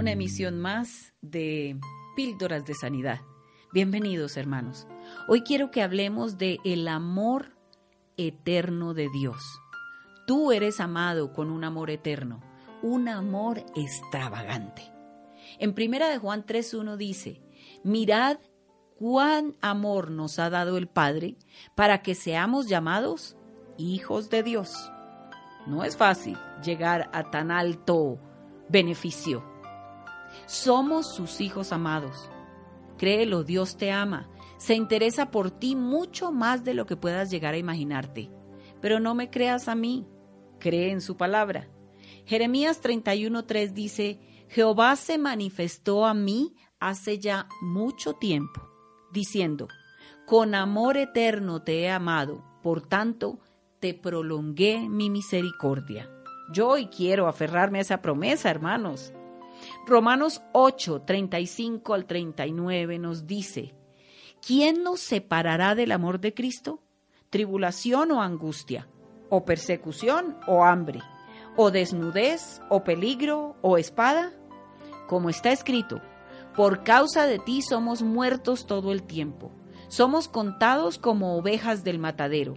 Una emisión más de Píldoras de Sanidad. Bienvenidos, hermanos. Hoy quiero que hablemos de el amor eterno de Dios. Tú eres amado con un amor eterno, un amor extravagante. En primera de Juan 3:1 dice: "Mirad cuán amor nos ha dado el Padre para que seamos llamados hijos de Dios." No es fácil llegar a tan alto beneficio. Somos sus hijos amados. Créelo, Dios te ama. Se interesa por ti mucho más de lo que puedas llegar a imaginarte. Pero no me creas a mí, cree en su palabra. Jeremías 31:3 dice, Jehová se manifestó a mí hace ya mucho tiempo, diciendo, con amor eterno te he amado, por tanto te prolongué mi misericordia. Yo hoy quiero aferrarme a esa promesa, hermanos. Romanos 8, 35 al 39 nos dice, ¿quién nos separará del amor de Cristo? ¿Tribulación o angustia? ¿O persecución o hambre? ¿O desnudez o peligro o espada? Como está escrito, por causa de ti somos muertos todo el tiempo, somos contados como ovejas del matadero.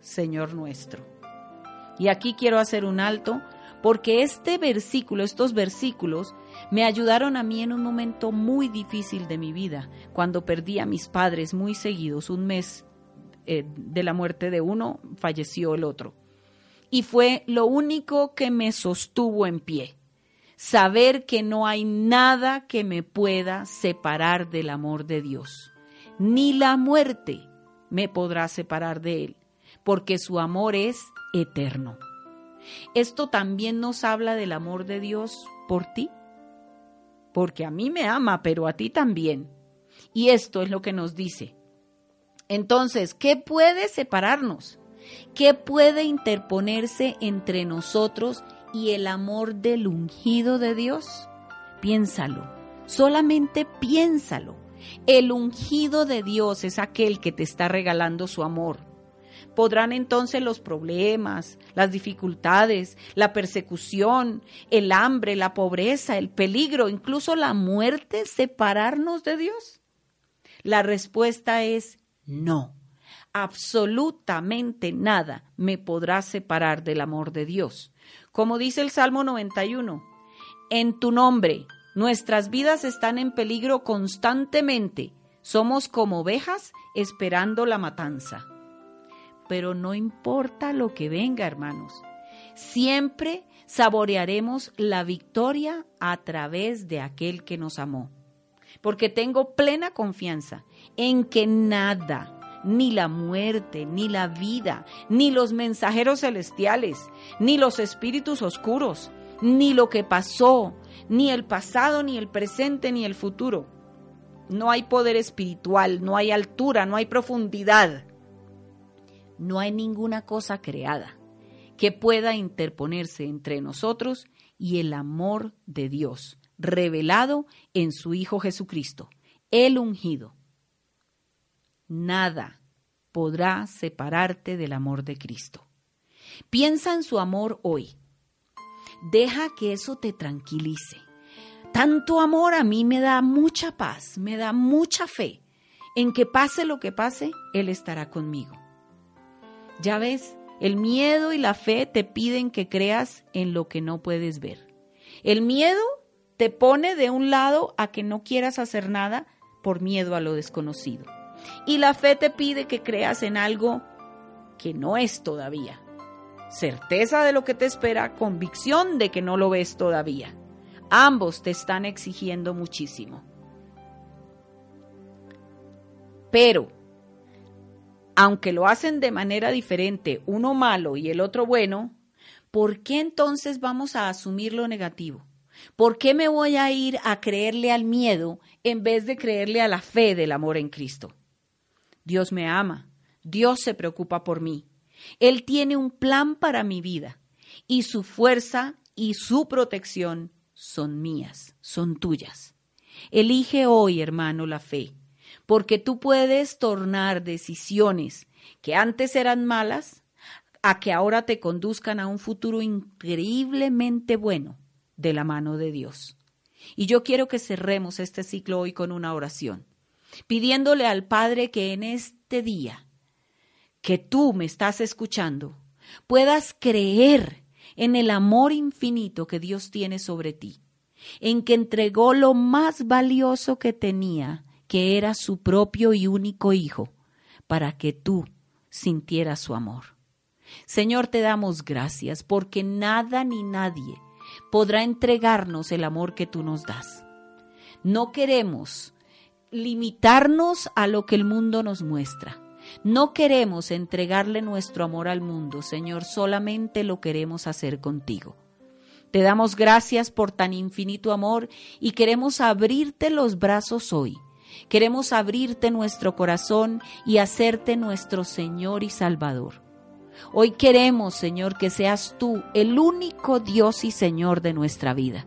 Señor nuestro. Y aquí quiero hacer un alto porque este versículo, estos versículos, me ayudaron a mí en un momento muy difícil de mi vida, cuando perdí a mis padres muy seguidos, un mes eh, de la muerte de uno, falleció el otro. Y fue lo único que me sostuvo en pie, saber que no hay nada que me pueda separar del amor de Dios, ni la muerte me podrá separar de Él, porque su amor es eterno. Esto también nos habla del amor de Dios por ti, porque a mí me ama, pero a ti también. Y esto es lo que nos dice. Entonces, ¿qué puede separarnos? ¿Qué puede interponerse entre nosotros y el amor del ungido de Dios? Piénsalo, solamente piénsalo. El ungido de Dios es aquel que te está regalando su amor podrán entonces los problemas, las dificultades, la persecución, el hambre, la pobreza, el peligro, incluso la muerte separarnos de Dios? La respuesta es no. Absolutamente nada me podrá separar del amor de Dios. Como dice el Salmo 91, en tu nombre nuestras vidas están en peligro constantemente. Somos como ovejas esperando la matanza pero no importa lo que venga, hermanos. Siempre saborearemos la victoria a través de aquel que nos amó. Porque tengo plena confianza en que nada, ni la muerte, ni la vida, ni los mensajeros celestiales, ni los espíritus oscuros, ni lo que pasó, ni el pasado, ni el presente, ni el futuro. No hay poder espiritual, no hay altura, no hay profundidad no hay ninguna cosa creada que pueda interponerse entre nosotros y el amor de Dios, revelado en su Hijo Jesucristo, el ungido. Nada podrá separarte del amor de Cristo. Piensa en su amor hoy. Deja que eso te tranquilice. Tanto amor a mí me da mucha paz, me da mucha fe en que pase lo que pase, Él estará conmigo. Ya ves, el miedo y la fe te piden que creas en lo que no puedes ver. El miedo te pone de un lado a que no quieras hacer nada por miedo a lo desconocido. Y la fe te pide que creas en algo que no es todavía. Certeza de lo que te espera, convicción de que no lo ves todavía. Ambos te están exigiendo muchísimo. Pero, aunque lo hacen de manera diferente, uno malo y el otro bueno, ¿por qué entonces vamos a asumir lo negativo? ¿Por qué me voy a ir a creerle al miedo en vez de creerle a la fe del amor en Cristo? Dios me ama, Dios se preocupa por mí, Él tiene un plan para mi vida y su fuerza y su protección son mías, son tuyas. Elige hoy, hermano, la fe, porque tú puedes tornar decisiones que antes eran malas a que ahora te conduzcan a un futuro increíblemente bueno de la mano de Dios. Y yo quiero que cerremos este ciclo hoy con una oración, pidiéndole al Padre que en este día que tú me estás escuchando puedas creer en el amor infinito que Dios tiene sobre ti, en que entregó lo más valioso que tenía, que era su propio y único Hijo, para que tú sintieras su amor. Señor, te damos gracias porque nada ni nadie podrá entregarnos el amor que tú nos das. No queremos limitarnos a lo que el mundo nos muestra. No queremos entregarle nuestro amor al mundo, Señor, solamente lo queremos hacer contigo. Te damos gracias por tan infinito amor y queremos abrirte los brazos hoy. Queremos abrirte nuestro corazón y hacerte nuestro Señor y Salvador. Hoy queremos, Señor, que seas tú el único Dios y Señor de nuestra vida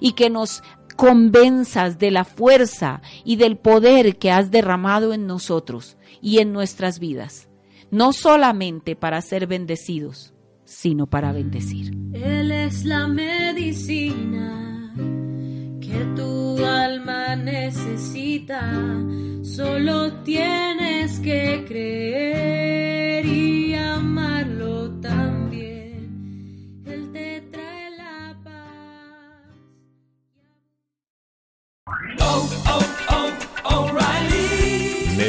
y que nos convenzas de la fuerza y del poder que has derramado en nosotros y en nuestras vidas, no solamente para ser bendecidos, sino para bendecir. Él es la medicina que tu alma necesita, solo tienes que creer